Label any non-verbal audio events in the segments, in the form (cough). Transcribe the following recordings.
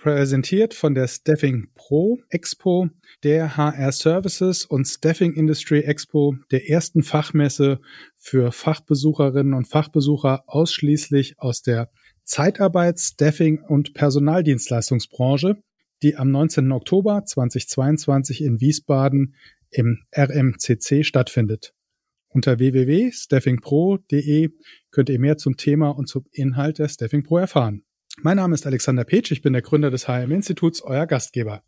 Präsentiert von der Staffing Pro Expo, der HR Services und Staffing Industry Expo, der ersten Fachmesse für Fachbesucherinnen und Fachbesucher ausschließlich aus der Zeitarbeit, Staffing und Personaldienstleistungsbranche, die am 19. Oktober 2022 in Wiesbaden im RMCC stattfindet. Unter www.staffingpro.de könnt ihr mehr zum Thema und zum Inhalt der Staffing Pro erfahren. Mein Name ist Alexander Petsch, ich bin der Gründer des HM-Instituts, euer Gastgeber.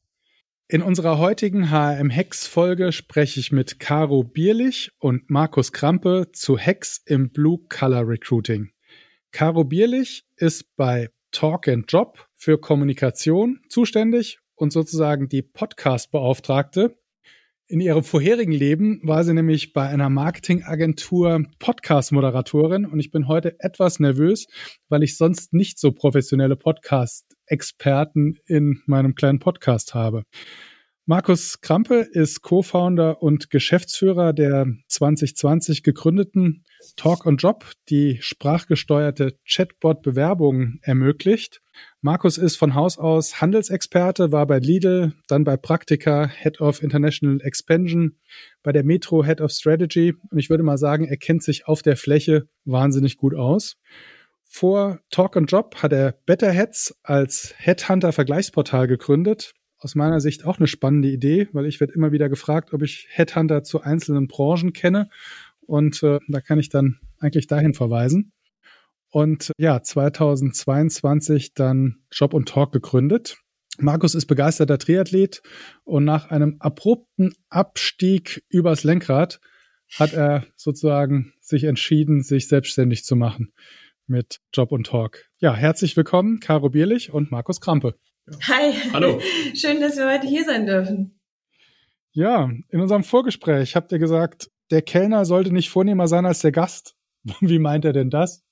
In unserer heutigen HM-Hex-Folge spreche ich mit Caro Bierlich und Markus Krampe zu Hex im Blue Color Recruiting. Caro Bierlich ist bei Talk and Job für Kommunikation zuständig und sozusagen die Podcast-Beauftragte in ihrem vorherigen Leben war sie nämlich bei einer Marketingagentur Podcast-Moderatorin und ich bin heute etwas nervös, weil ich sonst nicht so professionelle Podcast-Experten in meinem kleinen Podcast habe. Markus Krampe ist Co-Founder und Geschäftsführer der 2020 gegründeten Talk on Job, die sprachgesteuerte Chatbot-Bewerbungen ermöglicht. Markus ist von Haus aus Handelsexperte, war bei Lidl, dann bei Praktika Head of International Expansion, bei der Metro Head of Strategy und ich würde mal sagen, er kennt sich auf der Fläche wahnsinnig gut aus. Vor Talk on Job hat er Betterheads als Headhunter-Vergleichsportal gegründet aus meiner Sicht auch eine spannende Idee, weil ich werde immer wieder gefragt, ob ich Headhunter zu einzelnen Branchen kenne. Und äh, da kann ich dann eigentlich dahin verweisen. Und ja, 2022 dann Job und Talk gegründet. Markus ist begeisterter Triathlet und nach einem abrupten Abstieg übers Lenkrad hat er sozusagen sich entschieden, sich selbstständig zu machen mit Job und Talk. Ja, herzlich willkommen, Caro Bierlich und Markus Krampe. Hi. Hallo. (laughs) Schön, dass wir heute hier sein dürfen. Ja, in unserem Vorgespräch habt ihr gesagt, der Kellner sollte nicht vornehmer sein als der Gast. (laughs) Wie meint er denn das?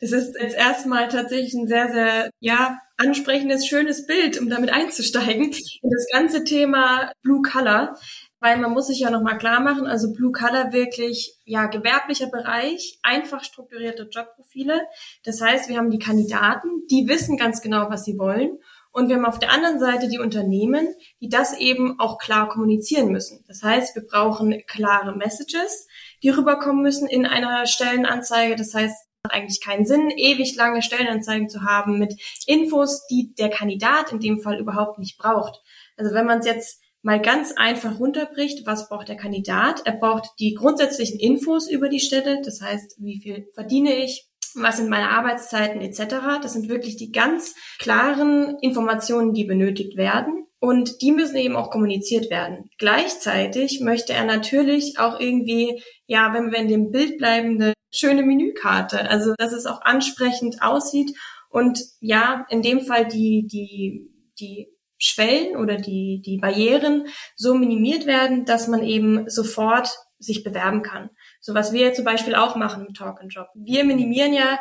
Das ist jetzt erstmal tatsächlich ein sehr, sehr, ja, ansprechendes, schönes Bild, um damit einzusteigen in das ganze Thema Blue Color. Weil man muss sich ja nochmal klar machen, also Blue Color wirklich, ja, gewerblicher Bereich, einfach strukturierte Jobprofile. Das heißt, wir haben die Kandidaten, die wissen ganz genau, was sie wollen und wir haben auf der anderen Seite die Unternehmen, die das eben auch klar kommunizieren müssen. Das heißt, wir brauchen klare Messages, die rüberkommen müssen in einer Stellenanzeige. Das heißt, es hat eigentlich keinen Sinn, ewig lange Stellenanzeigen zu haben mit Infos, die der Kandidat in dem Fall überhaupt nicht braucht. Also wenn man es jetzt mal ganz einfach runterbricht, was braucht der Kandidat? Er braucht die grundsätzlichen Infos über die Stelle, das heißt, wie viel verdiene ich, was sind meine Arbeitszeiten etc. Das sind wirklich die ganz klaren Informationen, die benötigt werden. Und die müssen eben auch kommuniziert werden. Gleichzeitig möchte er natürlich auch irgendwie, ja, wenn wir in dem Bild bleiben, eine schöne Menükarte. Also, dass es auch ansprechend aussieht. Und ja, in dem Fall die, die, die Schwellen oder die, die Barrieren so minimiert werden, dass man eben sofort sich bewerben kann. So was wir zum Beispiel auch machen mit Talk and Job. Wir minimieren ja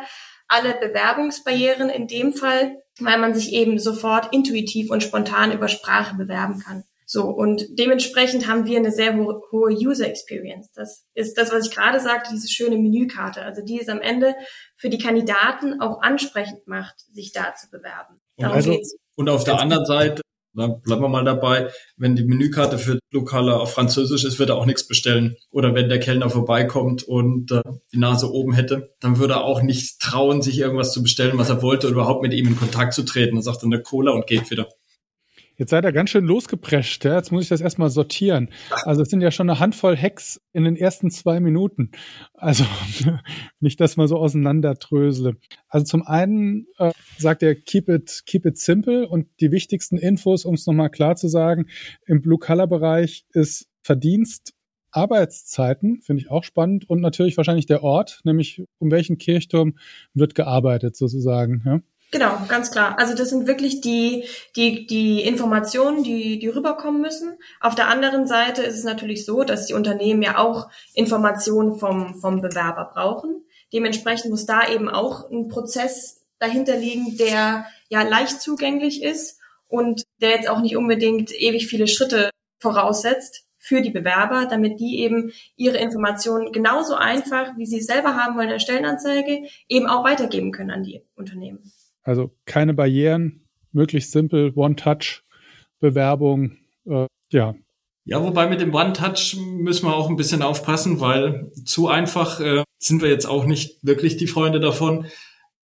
alle Bewerbungsbarrieren in dem Fall, weil man sich eben sofort intuitiv und spontan über Sprache bewerben kann. So, und dementsprechend haben wir eine sehr ho hohe User Experience. Das ist das, was ich gerade sagte, diese schöne Menükarte. Also die es am Ende für die Kandidaten auch ansprechend macht, sich da zu bewerben. Und, also, und auf der anderen Seite dann bleiben wir mal dabei. Wenn die Menükarte für Lokale auf Französisch ist, wird er auch nichts bestellen. Oder wenn der Kellner vorbeikommt und äh, die Nase oben hätte, dann würde er auch nicht trauen, sich irgendwas zu bestellen, was er wollte, oder überhaupt mit ihm in Kontakt zu treten. Dann sagt er eine Cola und geht wieder. Jetzt seid ihr ganz schön losgeprescht. Ja? Jetzt muss ich das erstmal sortieren. Also es sind ja schon eine Handvoll Hacks in den ersten zwei Minuten. Also (laughs) nicht, dass man so auseinanderdrösele. Also zum einen äh, sagt er, keep it, keep it simple und die wichtigsten Infos, um es nochmal klar zu sagen, im Blue-Color-Bereich ist Verdienst Arbeitszeiten, finde ich auch spannend und natürlich wahrscheinlich der Ort, nämlich um welchen Kirchturm wird gearbeitet sozusagen. Ja? Genau, ganz klar. Also das sind wirklich die, die, die Informationen, die, die rüberkommen müssen. Auf der anderen Seite ist es natürlich so, dass die Unternehmen ja auch Informationen vom, vom Bewerber brauchen. Dementsprechend muss da eben auch ein Prozess dahinter liegen, der ja leicht zugänglich ist und der jetzt auch nicht unbedingt ewig viele Schritte voraussetzt für die Bewerber, damit die eben ihre Informationen genauso einfach, wie sie es selber haben wollen in der Stellenanzeige, eben auch weitergeben können an die Unternehmen. Also keine Barrieren, möglichst simpel, One-Touch-Bewerbung, äh, ja. Ja, wobei mit dem One-Touch müssen wir auch ein bisschen aufpassen, weil zu einfach äh, sind wir jetzt auch nicht wirklich die Freunde davon.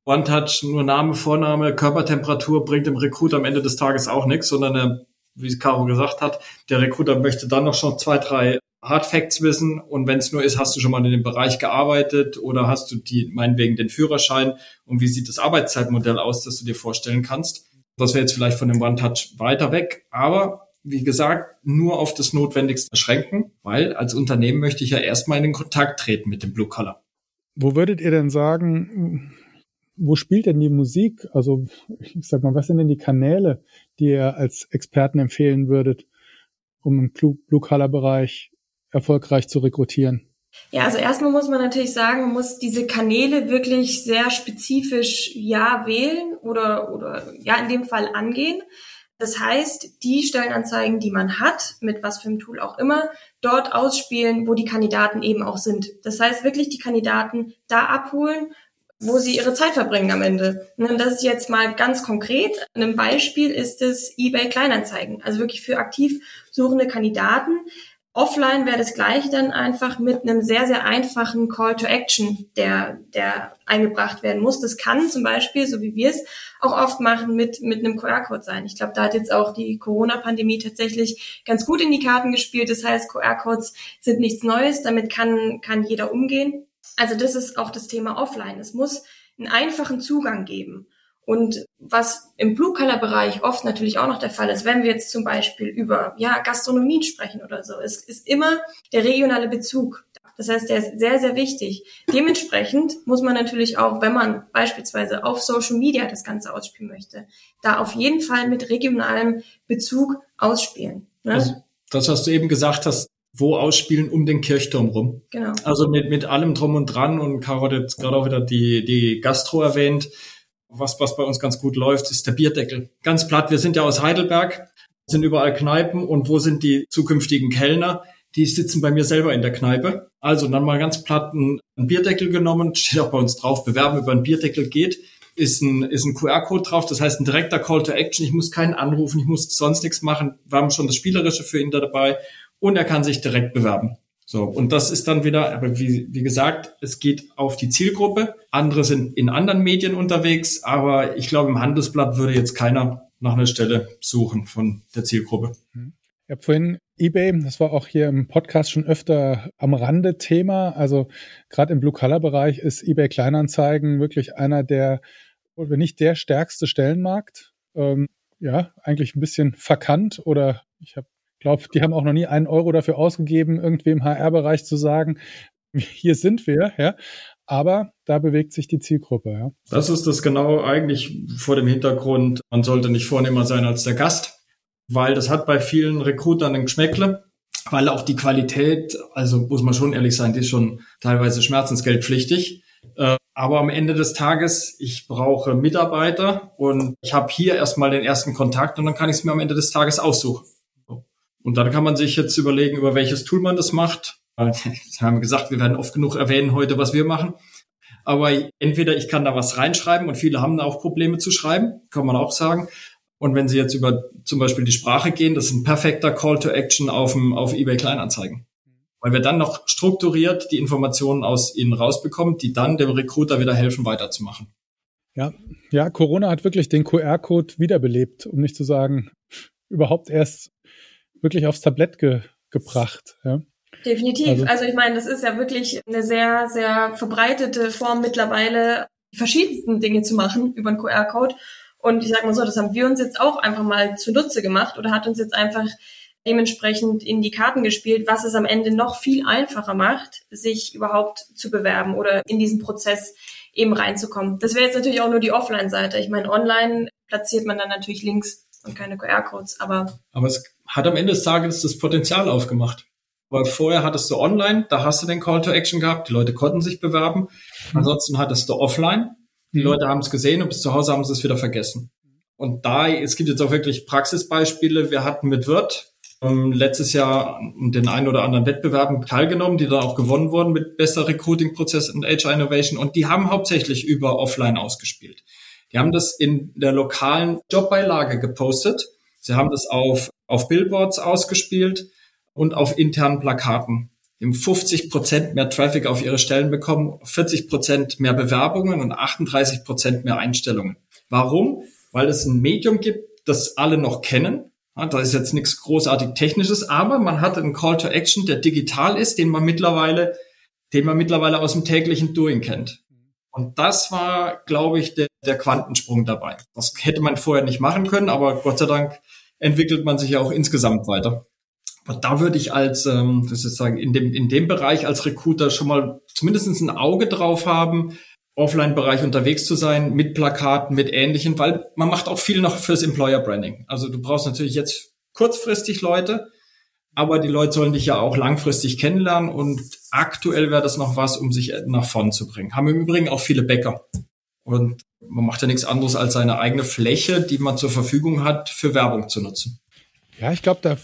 One-Touch, nur Name, Vorname, Körpertemperatur bringt dem Recruiter am Ende des Tages auch nichts, sondern er, wie Caro gesagt hat, der Recruiter möchte dann noch schon zwei, drei Hard Facts wissen und wenn es nur ist, hast du schon mal in dem Bereich gearbeitet oder hast du die meinetwegen den Führerschein und wie sieht das Arbeitszeitmodell aus, das du dir vorstellen kannst. Das wäre jetzt vielleicht von dem One-Touch weiter weg, aber wie gesagt, nur auf das Notwendigste beschränken, weil als Unternehmen möchte ich ja erstmal in den Kontakt treten mit dem Blue Color. Wo würdet ihr denn sagen, wo spielt denn die Musik? Also ich sag mal, was sind denn die Kanäle, die ihr als Experten empfehlen würdet, um im Blue-Color-Bereich erfolgreich zu rekrutieren? Ja, also erstmal muss man natürlich sagen, man muss diese Kanäle wirklich sehr spezifisch ja wählen oder, oder ja in dem Fall angehen. Das heißt, die Stellenanzeigen, die man hat, mit was für einem Tool auch immer, dort ausspielen, wo die Kandidaten eben auch sind. Das heißt, wirklich die Kandidaten da abholen, wo sie ihre Zeit verbringen am Ende. Und das ist jetzt mal ganz konkret. Ein Beispiel ist es eBay Kleinanzeigen. Also wirklich für aktiv suchende Kandidaten. Offline wäre das gleiche dann einfach mit einem sehr, sehr einfachen Call to Action, der, der eingebracht werden muss. Das kann zum Beispiel, so wie wir es auch oft machen, mit, mit einem QR-Code sein. Ich glaube, da hat jetzt auch die Corona-Pandemie tatsächlich ganz gut in die Karten gespielt. Das heißt, QR-Codes sind nichts Neues. Damit kann, kann jeder umgehen. Also das ist auch das Thema Offline. Es muss einen einfachen Zugang geben. Und was im Blue-Color-Bereich oft natürlich auch noch der Fall ist, wenn wir jetzt zum Beispiel über ja, Gastronomien sprechen oder so, es ist immer der regionale Bezug. Das heißt, der ist sehr, sehr wichtig. Dementsprechend muss man natürlich auch, wenn man beispielsweise auf Social Media das Ganze ausspielen möchte, da auf jeden Fall mit regionalem Bezug ausspielen. Ne? Also das, was du eben gesagt hast, wo ausspielen um den Kirchturm rum. Genau. Also mit, mit allem drum und dran und Caro hat jetzt gerade auch wieder die, die Gastro erwähnt. Was, was bei uns ganz gut läuft, ist der Bierdeckel. Ganz platt, wir sind ja aus Heidelberg, sind überall Kneipen und wo sind die zukünftigen Kellner? Die sitzen bei mir selber in der Kneipe. Also dann mal ganz platt einen, Bierdeckel genommen, steht auch bei uns drauf, bewerben über einen Bierdeckel geht ist ein, ist ein QR-Code drauf, das heißt ein direkter Call to Action. Ich muss keinen anrufen, ich muss sonst nichts machen. Wir haben schon das Spielerische für ihn da dabei und er kann sich direkt bewerben. So, und das ist dann wieder, aber wie, wie gesagt, es geht auf die Zielgruppe. Andere sind in anderen Medien unterwegs, aber ich glaube, im Handelsblatt würde jetzt keiner nach einer Stelle suchen von der Zielgruppe. Ich habe vorhin eBay, das war auch hier im Podcast schon öfter am Rande Thema. Also gerade im Blue-Color-Bereich ist eBay Kleinanzeigen wirklich einer der, wenn nicht der stärkste Stellenmarkt. Ähm, ja, eigentlich ein bisschen verkannt oder ich habe glaube, die haben auch noch nie einen Euro dafür ausgegeben, irgendwie im HR-Bereich zu sagen, (laughs) hier sind wir, ja. Aber da bewegt sich die Zielgruppe, ja. Das ist das genau eigentlich vor dem Hintergrund, man sollte nicht vornehmer sein als der Gast, weil das hat bei vielen Recruitern ein Geschmäckle, weil auch die Qualität, also muss man schon ehrlich sein, die ist schon teilweise schmerzensgeldpflichtig. Äh, aber am Ende des Tages, ich brauche Mitarbeiter und ich habe hier erstmal den ersten Kontakt und dann kann ich es mir am Ende des Tages aussuchen. Und dann kann man sich jetzt überlegen, über welches Tool man das macht. Wir haben gesagt, wir werden oft genug erwähnen heute, was wir machen. Aber entweder ich kann da was reinschreiben und viele haben da auch Probleme zu schreiben, kann man auch sagen. Und wenn Sie jetzt über zum Beispiel die Sprache gehen, das ist ein perfekter Call to Action auf, dem, auf eBay Kleinanzeigen. Weil wir dann noch strukturiert die Informationen aus Ihnen rausbekommen, die dann dem Recruiter wieder helfen, weiterzumachen. Ja, ja, Corona hat wirklich den QR-Code wiederbelebt, um nicht zu sagen, überhaupt erst wirklich aufs Tablett ge gebracht. Ja. Definitiv. Also, also ich meine, das ist ja wirklich eine sehr, sehr verbreitete Form mittlerweile, die verschiedensten Dinge zu machen über einen QR-Code. Und ich sage mal so, das haben wir uns jetzt auch einfach mal zunutze gemacht oder hat uns jetzt einfach dementsprechend in die Karten gespielt, was es am Ende noch viel einfacher macht, sich überhaupt zu bewerben oder in diesen Prozess eben reinzukommen. Das wäre jetzt natürlich auch nur die Offline-Seite. Ich meine, online platziert man dann natürlich Links und keine QR-Codes, aber. Aber es hat am Ende des Tages das Potenzial aufgemacht. Weil vorher hattest du online, da hast du den Call to Action gehabt, die Leute konnten sich bewerben. Ansonsten hattest du offline, die Leute haben es gesehen und bis zu Hause haben sie es wieder vergessen. Und da, es gibt jetzt auch wirklich Praxisbeispiele. Wir hatten mit Wirt ähm, letztes Jahr den einen oder anderen Wettbewerben teilgenommen, die dann auch gewonnen wurden mit besser Recruiting-Prozess und HR Innovation. Und die haben hauptsächlich über Offline ausgespielt. Die haben das in der lokalen Jobbeilage gepostet. Sie haben das auf, auf Billboards ausgespielt und auf internen Plakaten. Die haben 50 Prozent mehr Traffic auf ihre Stellen bekommen, 40 Prozent mehr Bewerbungen und 38 Prozent mehr Einstellungen. Warum? Weil es ein Medium gibt, das alle noch kennen. Da ist jetzt nichts großartig Technisches, aber man hat einen Call to Action, der digital ist, den man mittlerweile, den man mittlerweile aus dem täglichen Doing kennt. Und das war, glaube ich, der, der Quantensprung dabei. Das hätte man vorher nicht machen können, aber Gott sei Dank entwickelt man sich ja auch insgesamt weiter. Aber da würde ich als, ähm, das ist sagen, in dem, in dem Bereich als Recruiter schon mal zumindest ein Auge drauf haben, Offline-Bereich unterwegs zu sein, mit Plakaten, mit Ähnlichem, weil man macht auch viel noch fürs Employer Branding. Also du brauchst natürlich jetzt kurzfristig Leute, aber die Leute sollen dich ja auch langfristig kennenlernen und aktuell wäre das noch was, um sich nach vorn zu bringen. Haben im Übrigen auch viele Bäcker. Und man macht ja nichts anderes, als seine eigene Fläche, die man zur Verfügung hat, für Werbung zu nutzen. Ja, ich glaube, da,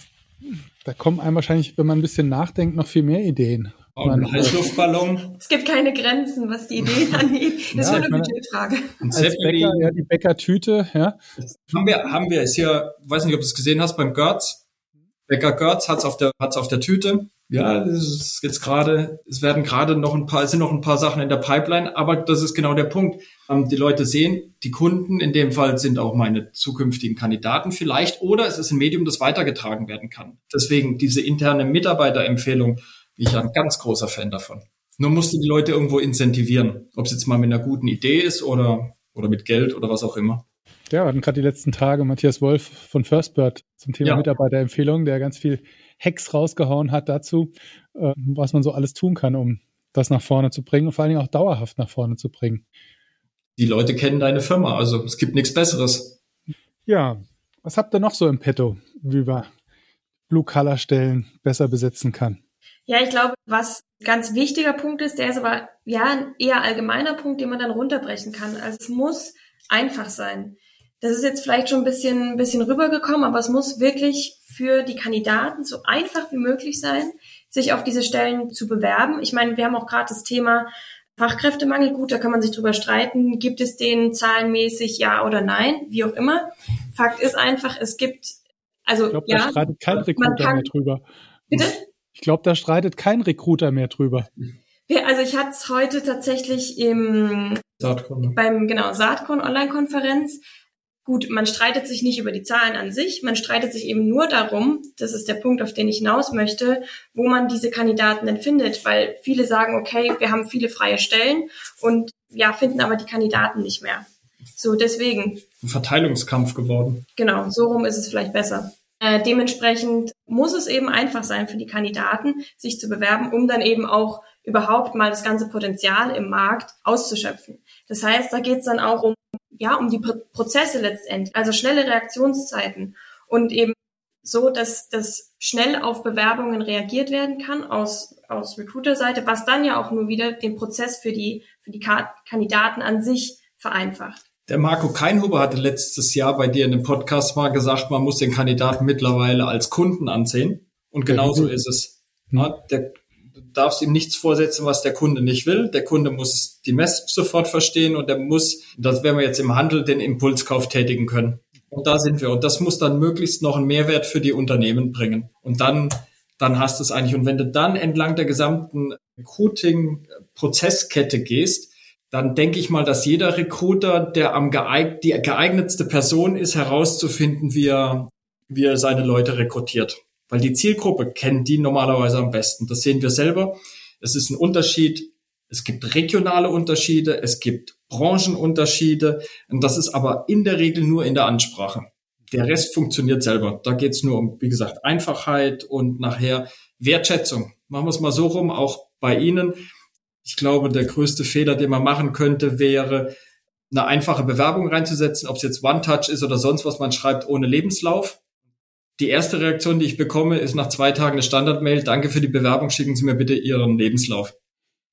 da kommen einem wahrscheinlich, wenn man ein bisschen nachdenkt, noch viel mehr Ideen. Und ein Heißluftballon. Es gibt keine Grenzen, was die Ideen (laughs) angeht. Das ja, ist nur eine Budgetfrage. Als Bäcker, ja, die Bäckertüte, ja. Haben wir, haben wir, ist hier, weiß nicht, ob du es gesehen hast, beim Götz. Bäcker Götz hat's auf der, hat's auf der Tüte. Ja, das ist jetzt gerade, es werden gerade noch ein paar, es sind noch ein paar Sachen in der Pipeline, aber das ist genau der Punkt. Ähm, die Leute sehen, die Kunden in dem Fall sind auch meine zukünftigen Kandidaten vielleicht, oder es ist ein Medium, das weitergetragen werden kann. Deswegen diese interne Mitarbeiterempfehlung, bin ich ein ganz großer Fan davon. Nur musst du die Leute irgendwo incentivieren, ob es jetzt mal mit einer guten Idee ist oder, oder mit Geld oder was auch immer. Ja, wir hatten gerade die letzten Tage Matthias Wolf von Firstbird zum Thema ja. Mitarbeiterempfehlung, der ganz viel Hacks rausgehauen hat dazu, äh, was man so alles tun kann, um das nach vorne zu bringen und vor allen Dingen auch dauerhaft nach vorne zu bringen. Die Leute kennen deine Firma, also es gibt nichts Besseres. Ja, was habt ihr noch so im Petto, wie man Blue-Color-Stellen besser besetzen kann? Ja, ich glaube, was ganz wichtiger Punkt ist, der ist aber ja ein eher allgemeiner Punkt, den man dann runterbrechen kann. Also es muss einfach sein. Das ist jetzt vielleicht schon ein bisschen, ein bisschen rübergekommen, aber es muss wirklich für die Kandidaten so einfach wie möglich sein, sich auf diese Stellen zu bewerben. Ich meine, wir haben auch gerade das Thema Fachkräftemangel. Gut, da kann man sich drüber streiten. Gibt es den zahlenmäßig ja oder nein? Wie auch immer. Fakt ist einfach, es gibt, also, ich glaube, ja. da streitet kein Recruiter mehr drüber. Bitte? Ich glaube, da streitet kein Recruiter mehr drüber. Ja, also ich hatte es heute tatsächlich im Saatkorn. Ne? beim genau Saatkorn Online-Konferenz. Gut, man streitet sich nicht über die Zahlen an sich, man streitet sich eben nur darum, das ist der Punkt, auf den ich hinaus möchte, wo man diese Kandidaten denn findet, weil viele sagen, okay, wir haben viele freie Stellen und ja, finden aber die Kandidaten nicht mehr. So, deswegen. Ein Verteilungskampf geworden. Genau, so rum ist es vielleicht besser. Äh, dementsprechend muss es eben einfach sein für die Kandidaten, sich zu bewerben, um dann eben auch überhaupt mal das ganze Potenzial im Markt auszuschöpfen. Das heißt, da geht es dann auch um, ja, um die Prozesse letztendlich, also schnelle Reaktionszeiten und eben so, dass, dass schnell auf Bewerbungen reagiert werden kann aus, aus Recruiter-Seite, was dann ja auch nur wieder den Prozess für die, für die Kandidaten an sich vereinfacht. Der Marco Keinhuber hatte letztes Jahr bei dir in dem Podcast mal gesagt, man muss den Kandidaten mittlerweile als Kunden ansehen. Und genauso mhm. ist es. Der, du darfst ihm nichts vorsetzen, was der Kunde nicht will. Der Kunde muss die Message sofort verstehen und der muss, das werden wir jetzt im Handel, den Impulskauf tätigen können. Und da sind wir. Und das muss dann möglichst noch einen Mehrwert für die Unternehmen bringen. Und dann, dann hast du es eigentlich. Und wenn du dann entlang der gesamten Recruiting-Prozesskette gehst, dann denke ich mal, dass jeder Recruiter, der am geeignet, die geeignetste Person ist, herauszufinden, wie er, wie er seine Leute rekrutiert. Weil die Zielgruppe kennt die normalerweise am besten. Das sehen wir selber. Es ist ein Unterschied. Es gibt regionale Unterschiede. Es gibt Branchenunterschiede. Und das ist aber in der Regel nur in der Ansprache. Der Rest funktioniert selber. Da geht es nur um, wie gesagt, Einfachheit und nachher Wertschätzung. Machen wir es mal so rum, auch bei Ihnen. Ich glaube, der größte Fehler, den man machen könnte, wäre, eine einfache Bewerbung reinzusetzen, ob es jetzt One-Touch ist oder sonst was man schreibt ohne Lebenslauf. Die erste Reaktion, die ich bekomme, ist nach zwei Tagen eine Standardmail. Danke für die Bewerbung. Schicken Sie mir bitte Ihren Lebenslauf.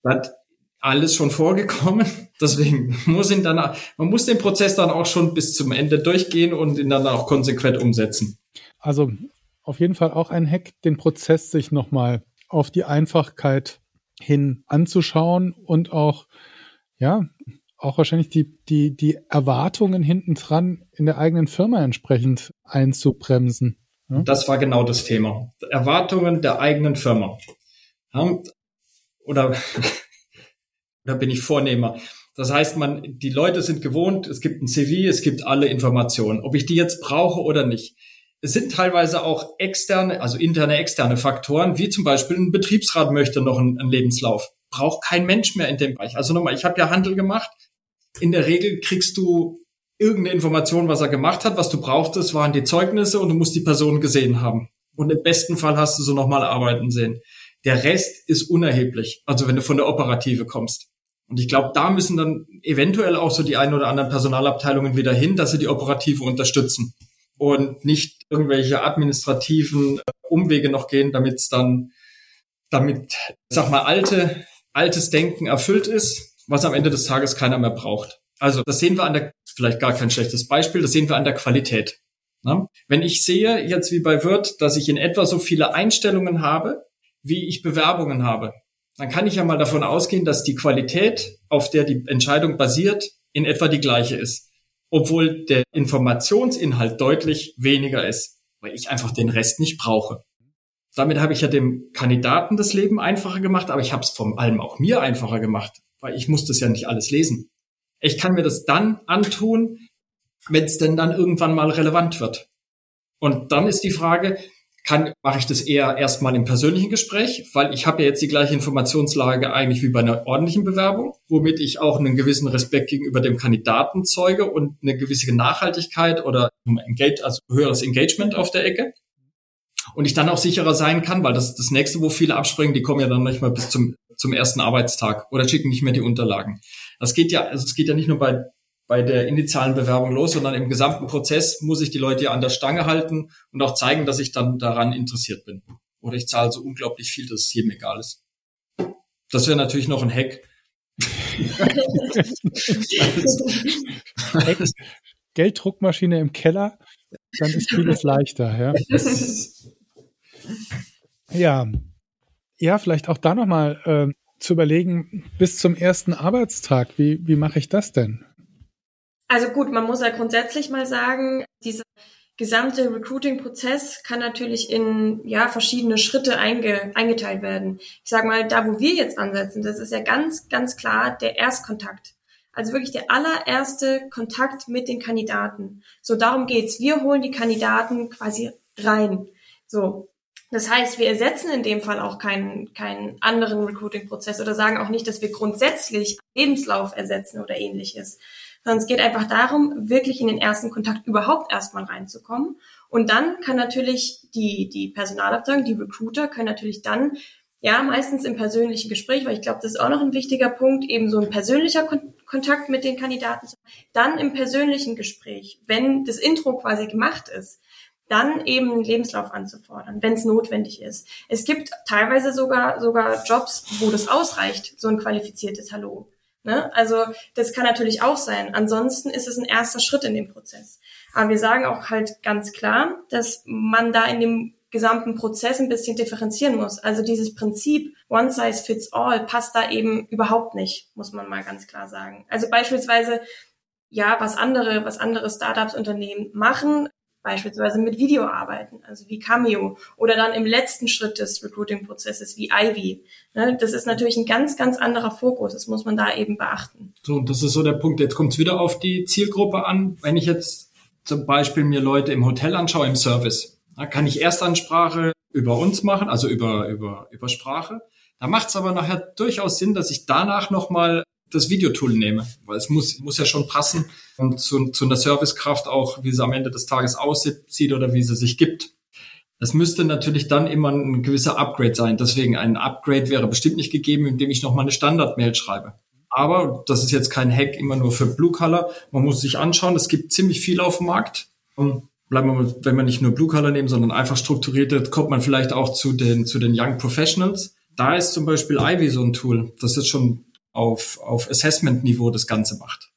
Das hat alles schon vorgekommen. (laughs) Deswegen muss ihn dann, man muss den Prozess dann auch schon bis zum Ende durchgehen und ihn dann auch konsequent umsetzen. Also auf jeden Fall auch ein Hack, den Prozess sich nochmal auf die Einfachkeit hin anzuschauen und auch, ja, auch wahrscheinlich die, die, die Erwartungen hinten dran in der eigenen Firma entsprechend einzubremsen. Ja? Das war genau das Thema. Erwartungen der eigenen Firma. Oder, (laughs) da bin ich Vornehmer. Das heißt, man, die Leute sind gewohnt, es gibt ein CV, es gibt alle Informationen. Ob ich die jetzt brauche oder nicht. Es sind teilweise auch externe, also interne, externe Faktoren, wie zum Beispiel ein Betriebsrat möchte noch einen, einen Lebenslauf. Braucht kein Mensch mehr in dem Bereich. Also nochmal, ich habe ja Handel gemacht. In der Regel kriegst du irgendeine Information, was er gemacht hat. Was du brauchtest, waren die Zeugnisse und du musst die Person gesehen haben. Und im besten Fall hast du so nochmal arbeiten sehen. Der Rest ist unerheblich. Also wenn du von der Operative kommst. Und ich glaube, da müssen dann eventuell auch so die ein oder anderen Personalabteilungen wieder hin, dass sie die Operative unterstützen und nicht irgendwelche administrativen Umwege noch gehen, damit es dann, damit, sag mal, alte, altes Denken erfüllt ist, was am Ende des Tages keiner mehr braucht. Also das sehen wir an der, vielleicht gar kein schlechtes Beispiel, das sehen wir an der Qualität. Na? Wenn ich sehe, jetzt wie bei Wirt, dass ich in etwa so viele Einstellungen habe, wie ich Bewerbungen habe, dann kann ich ja mal davon ausgehen, dass die Qualität, auf der die Entscheidung basiert, in etwa die gleiche ist. Obwohl der Informationsinhalt deutlich weniger ist, weil ich einfach den Rest nicht brauche. Damit habe ich ja dem Kandidaten das Leben einfacher gemacht, aber ich habe es vor allem auch mir einfacher gemacht, weil ich muss das ja nicht alles lesen. Ich kann mir das dann antun, wenn es denn dann irgendwann mal relevant wird. Und dann ist die Frage, kann, mache ich das eher erstmal im persönlichen Gespräch, weil ich habe ja jetzt die gleiche Informationslage eigentlich wie bei einer ordentlichen Bewerbung, womit ich auch einen gewissen Respekt gegenüber dem Kandidaten zeuge und eine gewisse Nachhaltigkeit oder also höheres Engagement auf der Ecke. Und ich dann auch sicherer sein kann, weil das das nächste, wo viele abspringen, die kommen ja dann manchmal bis zum, zum ersten Arbeitstag oder schicken nicht mehr die Unterlagen. Das geht ja, also es geht ja nicht nur bei bei der initialen Bewerbung los, sondern im gesamten Prozess muss ich die Leute ja an der Stange halten und auch zeigen, dass ich dann daran interessiert bin. Oder ich zahle so unglaublich viel, dass es jedem egal ist. Das wäre natürlich noch ein. Hack. (laughs) Gelddruckmaschine im Keller, dann ist vieles leichter. Ja, ja, ja vielleicht auch da nochmal äh, zu überlegen, bis zum ersten Arbeitstag, wie, wie mache ich das denn? Also gut, man muss ja grundsätzlich mal sagen, dieser gesamte Recruiting-Prozess kann natürlich in ja verschiedene Schritte einge, eingeteilt werden. Ich sage mal, da wo wir jetzt ansetzen, das ist ja ganz, ganz klar der Erstkontakt. Also wirklich der allererste Kontakt mit den Kandidaten. So darum geht's. Wir holen die Kandidaten quasi rein. So. Das heißt, wir ersetzen in dem Fall auch keinen, keinen anderen Recruiting-Prozess oder sagen auch nicht, dass wir grundsätzlich Lebenslauf ersetzen oder ähnliches, sondern es geht einfach darum, wirklich in den ersten Kontakt überhaupt erstmal reinzukommen. Und dann kann natürlich die, die Personalabteilung, die Recruiter können natürlich dann ja, meistens im persönlichen Gespräch, weil ich glaube, das ist auch noch ein wichtiger Punkt, eben so ein persönlicher Kon Kontakt mit den Kandidaten. Dann im persönlichen Gespräch, wenn das Intro quasi gemacht ist, dann eben einen Lebenslauf anzufordern, wenn es notwendig ist. Es gibt teilweise sogar, sogar Jobs, wo das ausreicht, so ein qualifiziertes Hallo. Ne? Also das kann natürlich auch sein. Ansonsten ist es ein erster Schritt in dem Prozess. Aber wir sagen auch halt ganz klar, dass man da in dem gesamten Prozess ein bisschen differenzieren muss. Also dieses Prinzip One Size Fits All passt da eben überhaupt nicht, muss man mal ganz klar sagen. Also beispielsweise ja, was andere, was andere Startups Unternehmen machen, beispielsweise mit Video arbeiten, also wie Cameo oder dann im letzten Schritt des Recruiting-Prozesses wie Ivy. Ne, das ist natürlich ein ganz, ganz anderer Fokus. Das muss man da eben beachten. So, und das ist so der Punkt. Jetzt kommt es wieder auf die Zielgruppe an. Wenn ich jetzt zum Beispiel mir Leute im Hotel anschaue, im Service, da kann ich Erstansprache über uns machen, also über, über, über Sprache. Da macht es aber nachher durchaus Sinn, dass ich danach nochmal das Videotool nehme, weil es muss, muss ja schon passen und zu, zu einer Servicekraft auch, wie sie am Ende des Tages aussieht oder wie sie sich gibt. Das müsste natürlich dann immer ein gewisser Upgrade sein. Deswegen ein Upgrade wäre bestimmt nicht gegeben, indem ich nochmal eine Standard-Mail schreibe. Aber das ist jetzt kein Hack immer nur für Blue Color. Man muss sich anschauen, es gibt ziemlich viel auf dem Markt. Und bleiben wir mal, wenn wir nicht nur Blue Color nehmen, sondern einfach strukturierte, kommt man vielleicht auch zu den, zu den Young Professionals. Da ist zum Beispiel Ivy so ein Tool, das jetzt schon auf, auf Assessment-Niveau das Ganze macht.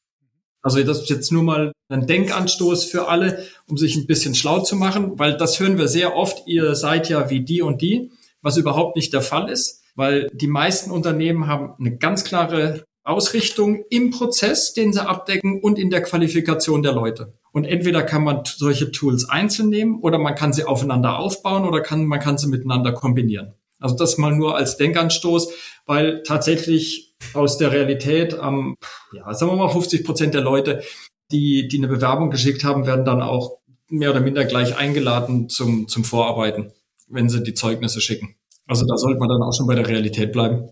Also das ist jetzt nur mal ein Denkanstoß für alle, um sich ein bisschen schlau zu machen, weil das hören wir sehr oft, ihr seid ja wie die und die, was überhaupt nicht der Fall ist, weil die meisten Unternehmen haben eine ganz klare Ausrichtung im Prozess, den sie abdecken und in der Qualifikation der Leute. Und entweder kann man solche Tools einzeln nehmen oder man kann sie aufeinander aufbauen oder kann, man kann sie miteinander kombinieren. Also das mal nur als Denkanstoß, weil tatsächlich aus der Realität am, ja, sagen wir mal 50 Prozent der Leute, die, die eine Bewerbung geschickt haben, werden dann auch mehr oder minder gleich eingeladen zum, zum Vorarbeiten, wenn sie die Zeugnisse schicken. Also da sollte man dann auch schon bei der Realität bleiben.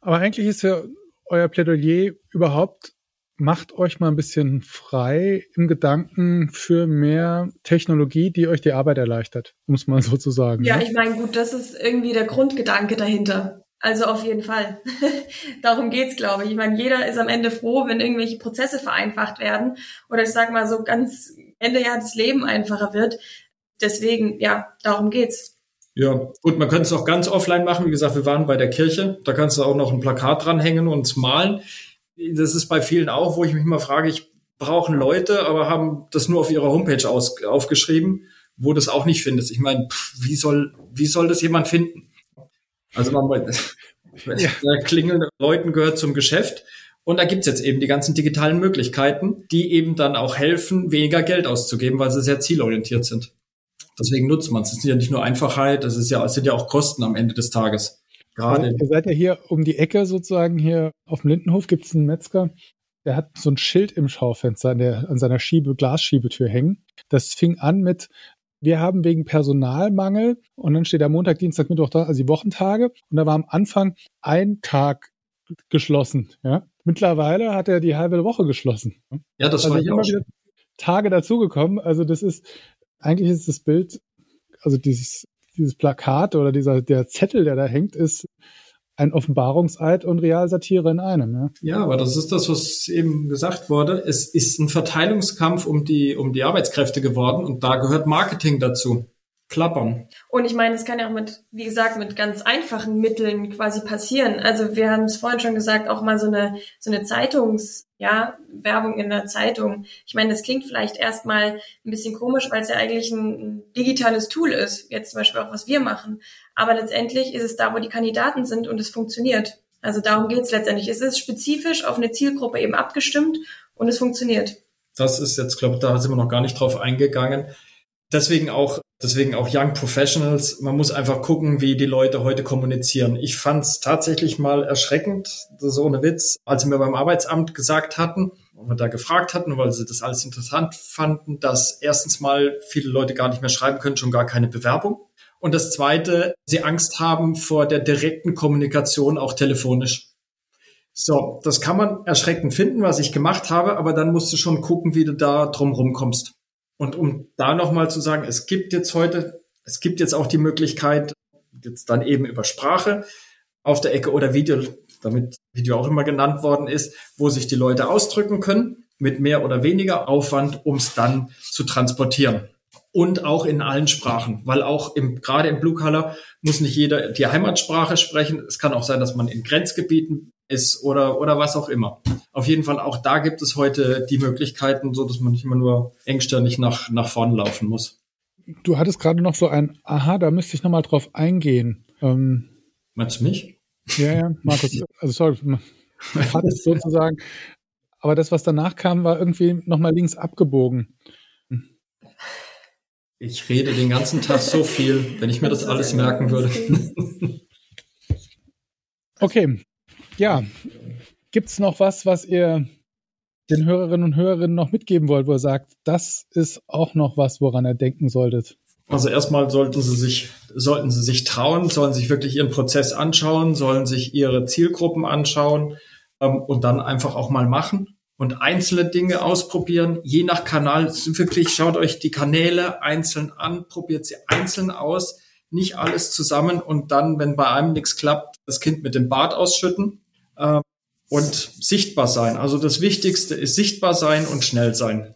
Aber eigentlich ist ja euer Plädoyer überhaupt macht euch mal ein bisschen frei im Gedanken für mehr Technologie, die euch die Arbeit erleichtert, um es mal so zu sagen. Ja, ne? ich meine, gut, das ist irgendwie der Grundgedanke dahinter. Also auf jeden Fall. (laughs) Darum geht's, glaube ich. Ich meine, jeder ist am Ende froh, wenn irgendwelche Prozesse vereinfacht werden oder ich sag mal so ganz Ende Jahr das Leben einfacher wird. Deswegen, ja, darum geht's. Ja, gut, man könnte es auch ganz offline machen. Wie gesagt, wir waren bei der Kirche. Da kannst du auch noch ein Plakat dranhängen und malen das ist bei vielen auch, wo ich mich mal frage, ich brauchen Leute, aber haben das nur auf ihrer Homepage aus, aufgeschrieben, wo das auch nicht findest. Ich meine, wie soll, wie soll das jemand finden? Also man, ja. (laughs) klingeln Leuten gehört zum Geschäft. Und da gibt's jetzt eben die ganzen digitalen Möglichkeiten, die eben dann auch helfen, weniger Geld auszugeben, weil sie sehr zielorientiert sind. Deswegen nutzt man es. Es ist ja nicht nur Einfachheit, es ist ja, es sind ja auch Kosten am Ende des Tages. Gerade. Ihr seid ja hier um die Ecke sozusagen hier auf dem Lindenhof gibt es einen Metzger. Der hat so ein Schild im Schaufenster an, der, an seiner Schiebe, Glasschiebetür hängen. Das fing an mit, wir haben wegen Personalmangel und dann steht der Montag, Dienstag, Mittwoch, also die Wochentage und da war am Anfang ein Tag geschlossen. Ja? Mittlerweile hat er die halbe Woche geschlossen. Ja, das also war immer wieder Tage dazugekommen. Also das ist, eigentlich ist das Bild, also dieses dieses Plakat oder dieser, der Zettel, der da hängt, ist ein Offenbarungseid und Realsatire in einem. Ja? ja, aber das ist das, was eben gesagt wurde. Es ist ein Verteilungskampf um die, um die Arbeitskräfte geworden und da gehört Marketing dazu klappern. Und ich meine, es kann ja auch mit, wie gesagt, mit ganz einfachen Mitteln quasi passieren. Also wir haben es vorhin schon gesagt, auch mal so eine, so eine Zeitungs, ja, Werbung in der Zeitung. Ich meine, das klingt vielleicht erstmal ein bisschen komisch, weil es ja eigentlich ein digitales Tool ist. Jetzt zum Beispiel auch, was wir machen. Aber letztendlich ist es da, wo die Kandidaten sind und es funktioniert. Also darum geht es letztendlich. Es ist spezifisch auf eine Zielgruppe eben abgestimmt und es funktioniert. Das ist jetzt, glaube ich, da sind wir noch gar nicht drauf eingegangen. Deswegen auch Deswegen auch Young Professionals. Man muss einfach gucken, wie die Leute heute kommunizieren. Ich fand es tatsächlich mal erschreckend, so ohne Witz, als sie mir beim Arbeitsamt gesagt hatten, und wir da gefragt hatten, weil sie das alles interessant fanden, dass erstens mal viele Leute gar nicht mehr schreiben können, schon gar keine Bewerbung. Und das zweite, sie Angst haben vor der direkten Kommunikation auch telefonisch. So, das kann man erschreckend finden, was ich gemacht habe, aber dann musst du schon gucken, wie du da drum rumkommst. Und um da nochmal zu sagen, es gibt jetzt heute, es gibt jetzt auch die Möglichkeit, jetzt dann eben über Sprache auf der Ecke oder Video, damit Video auch immer genannt worden ist, wo sich die Leute ausdrücken können mit mehr oder weniger Aufwand, um es dann zu transportieren. Und auch in allen Sprachen, weil auch im, gerade im Blue Color muss nicht jeder die Heimatsprache sprechen. Es kann auch sein, dass man in Grenzgebieten ist oder, oder was auch immer. Auf jeden Fall auch da gibt es heute die Möglichkeiten, so dass man nicht immer nur engstirnig nach, nach vorne laufen muss. Du hattest gerade noch so ein Aha, da müsste ich nochmal drauf eingehen. Ähm, Meinst du mich? Ja, ja, Markus, (laughs) also sorry, hattest sozusagen, aber das, was danach kam, war irgendwie nochmal links abgebogen. Ich rede den ganzen Tag so viel, wenn ich mir das alles merken würde. Okay, ja, gibt es noch was, was ihr den Hörerinnen und Hörerinnen noch mitgeben wollt, wo ihr sagt, das ist auch noch was, woran ihr denken solltet? Also erstmal sollten sie sich, sollten sie sich trauen, sollen sich wirklich ihren Prozess anschauen, sollen sich ihre Zielgruppen anschauen ähm, und dann einfach auch mal machen und einzelne Dinge ausprobieren. Je nach Kanal, wirklich schaut euch die Kanäle einzeln an, probiert sie einzeln aus, nicht alles zusammen und dann, wenn bei einem nichts klappt, das Kind mit dem Bart ausschütten äh, und sichtbar sein. Also das Wichtigste ist sichtbar sein und schnell sein.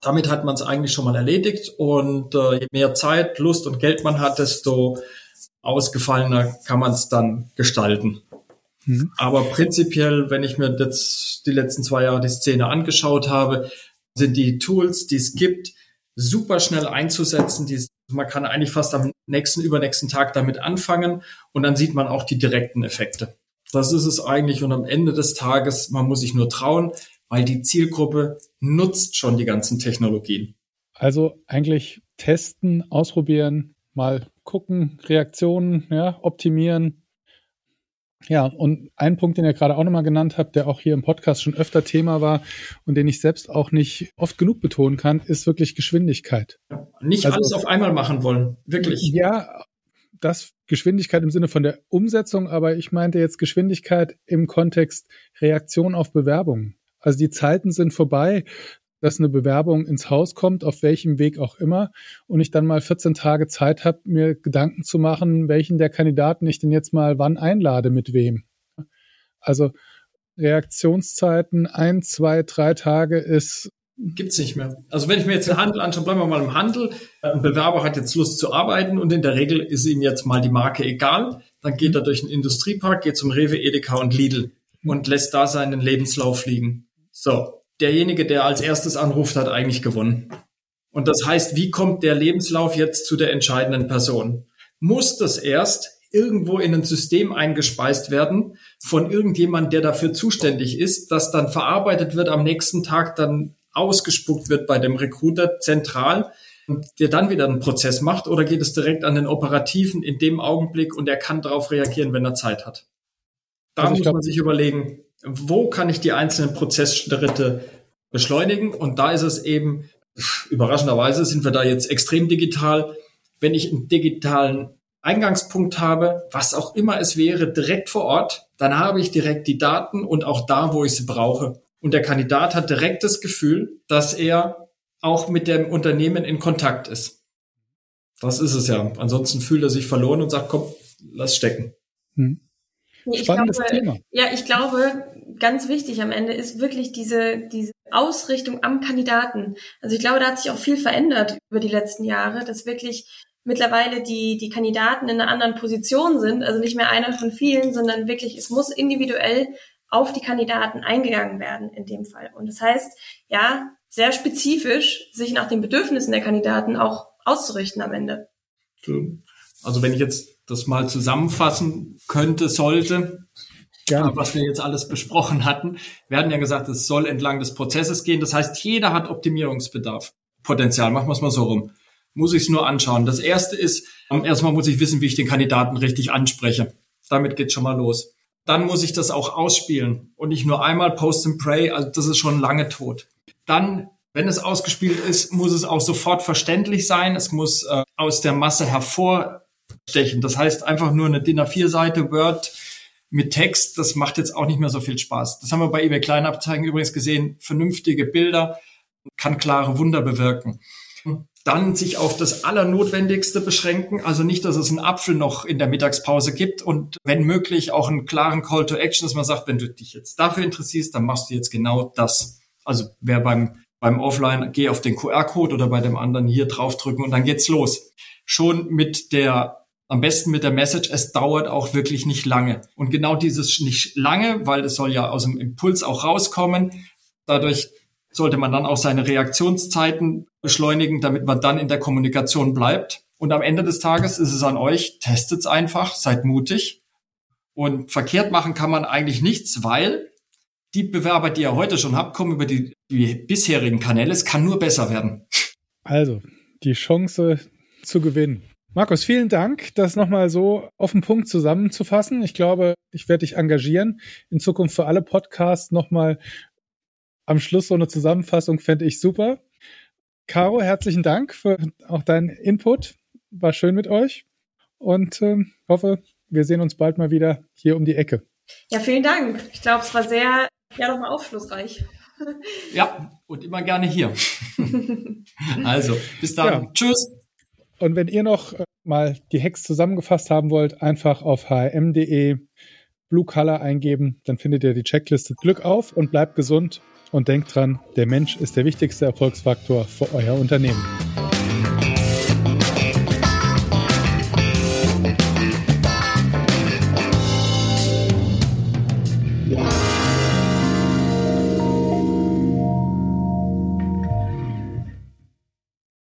Damit hat man es eigentlich schon mal erledigt und äh, je mehr Zeit, Lust und Geld man hat, desto ausgefallener kann man es dann gestalten. Mhm. Aber prinzipiell, wenn ich mir jetzt die letzten zwei Jahre die Szene angeschaut habe, sind die Tools, die es gibt, super schnell einzusetzen. Die, man kann eigentlich fast am nächsten, übernächsten Tag damit anfangen und dann sieht man auch die direkten Effekte. Das ist es eigentlich und am Ende des Tages, man muss sich nur trauen, weil die Zielgruppe nutzt schon die ganzen Technologien. Also eigentlich testen, ausprobieren, mal gucken, Reaktionen, ja, optimieren, ja, und ein Punkt, den ihr gerade auch nochmal genannt habt, der auch hier im Podcast schon öfter Thema war und den ich selbst auch nicht oft genug betonen kann, ist wirklich Geschwindigkeit. Ja, nicht also, alles auf einmal machen wollen, wirklich. Ja, das Geschwindigkeit im Sinne von der Umsetzung, aber ich meinte jetzt Geschwindigkeit im Kontext Reaktion auf Bewerbungen. Also die Zeiten sind vorbei, dass eine Bewerbung ins Haus kommt, auf welchem Weg auch immer, und ich dann mal 14 Tage Zeit habe, mir Gedanken zu machen, welchen der Kandidaten ich denn jetzt mal wann einlade, mit wem. Also Reaktionszeiten ein, zwei, drei Tage ist gibt's nicht mehr. Also wenn ich mir jetzt den Handel anschaue, bleiben wir mal im Handel. Ein Bewerber hat jetzt Lust zu arbeiten und in der Regel ist ihm jetzt mal die Marke egal. Dann geht er durch einen Industriepark, geht zum Rewe, Edeka und Lidl und lässt da seinen Lebenslauf liegen. So, derjenige, der als erstes anruft, hat eigentlich gewonnen. Und das heißt, wie kommt der Lebenslauf jetzt zu der entscheidenden Person? Muss das erst irgendwo in ein System eingespeist werden von irgendjemand, der dafür zuständig ist, das dann verarbeitet wird, am nächsten Tag dann ausgespuckt wird bei dem Recruiter zentral, der dann wieder einen Prozess macht, oder geht es direkt an den Operativen in dem Augenblick und er kann darauf reagieren, wenn er Zeit hat? Da also muss glaub, man sich überlegen, wo kann ich die einzelnen Prozessschritte beschleunigen? Und da ist es eben, überraschenderweise sind wir da jetzt extrem digital. Wenn ich einen digitalen Eingangspunkt habe, was auch immer es wäre, direkt vor Ort, dann habe ich direkt die Daten und auch da, wo ich sie brauche. Und der Kandidat hat direkt das Gefühl, dass er auch mit dem Unternehmen in Kontakt ist. Das ist es ja. Ansonsten fühlt er sich verloren und sagt, komm, lass stecken. Hm. Spannendes glaube, Thema. Ja, ich glaube, ganz wichtig am Ende ist wirklich diese, diese Ausrichtung am Kandidaten. Also ich glaube, da hat sich auch viel verändert über die letzten Jahre, dass wirklich mittlerweile die, die Kandidaten in einer anderen Position sind, also nicht mehr einer von vielen, sondern wirklich, es muss individuell auf die Kandidaten eingegangen werden in dem Fall. Und das heißt, ja, sehr spezifisch sich nach den Bedürfnissen der Kandidaten auch auszurichten am Ende. Also wenn ich jetzt das mal zusammenfassen könnte, sollte, ja. was wir jetzt alles besprochen hatten. Wir hatten ja gesagt, es soll entlang des Prozesses gehen. Das heißt, jeder hat Optimierungsbedarf. Potenzial, machen wir es mal so rum. Muss ich es nur anschauen. Das erste ist, ähm, erstmal muss ich wissen, wie ich den Kandidaten richtig anspreche. Damit geht schon mal los. Dann muss ich das auch ausspielen und nicht nur einmal Post and Pray, also das ist schon lange tot. Dann, wenn es ausgespielt ist, muss es auch sofort verständlich sein. Es muss äh, aus der Masse hervorstechen. Das heißt einfach nur eine DIN A4-Seite Word mit Text, das macht jetzt auch nicht mehr so viel Spaß. Das haben wir bei eBay Kleinabzeigen übrigens gesehen. Vernünftige Bilder kann klare Wunder bewirken. Dann sich auf das Allernotwendigste beschränken, also nicht, dass es einen Apfel noch in der Mittagspause gibt und wenn möglich auch einen klaren Call to Action, dass man sagt, wenn du dich jetzt dafür interessierst, dann machst du jetzt genau das. Also wer beim beim Offline geh auf den QR-Code oder bei dem anderen hier draufdrücken und dann geht's los. Schon mit der am besten mit der Message, es dauert auch wirklich nicht lange. Und genau dieses nicht lange, weil es soll ja aus dem Impuls auch rauskommen, dadurch sollte man dann auch seine Reaktionszeiten beschleunigen, damit man dann in der Kommunikation bleibt. Und am Ende des Tages ist es an euch, testet's einfach, seid mutig. Und verkehrt machen kann man eigentlich nichts, weil die Bewerber, die ihr heute schon habt, kommen über die, die bisherigen Kanäle. Es kann nur besser werden. Also, die Chance zu gewinnen. Markus, vielen Dank, das nochmal so auf den Punkt zusammenzufassen. Ich glaube, ich werde dich engagieren. In Zukunft für alle Podcasts nochmal am Schluss so eine Zusammenfassung fände ich super. Caro, herzlichen Dank für auch deinen Input. War schön mit euch und äh, hoffe, wir sehen uns bald mal wieder hier um die Ecke. Ja, vielen Dank. Ich glaube, es war sehr, ja, nochmal aufschlussreich. (laughs) Ja, und immer gerne hier. (laughs) also, bis dann. Ja. Tschüss. Und wenn ihr noch äh, mal die Hacks zusammengefasst haben wollt, einfach auf hm.de Blue Color eingeben, dann findet ihr die Checkliste. Glück auf und bleibt gesund. Und denkt dran, der Mensch ist der wichtigste Erfolgsfaktor für euer Unternehmen.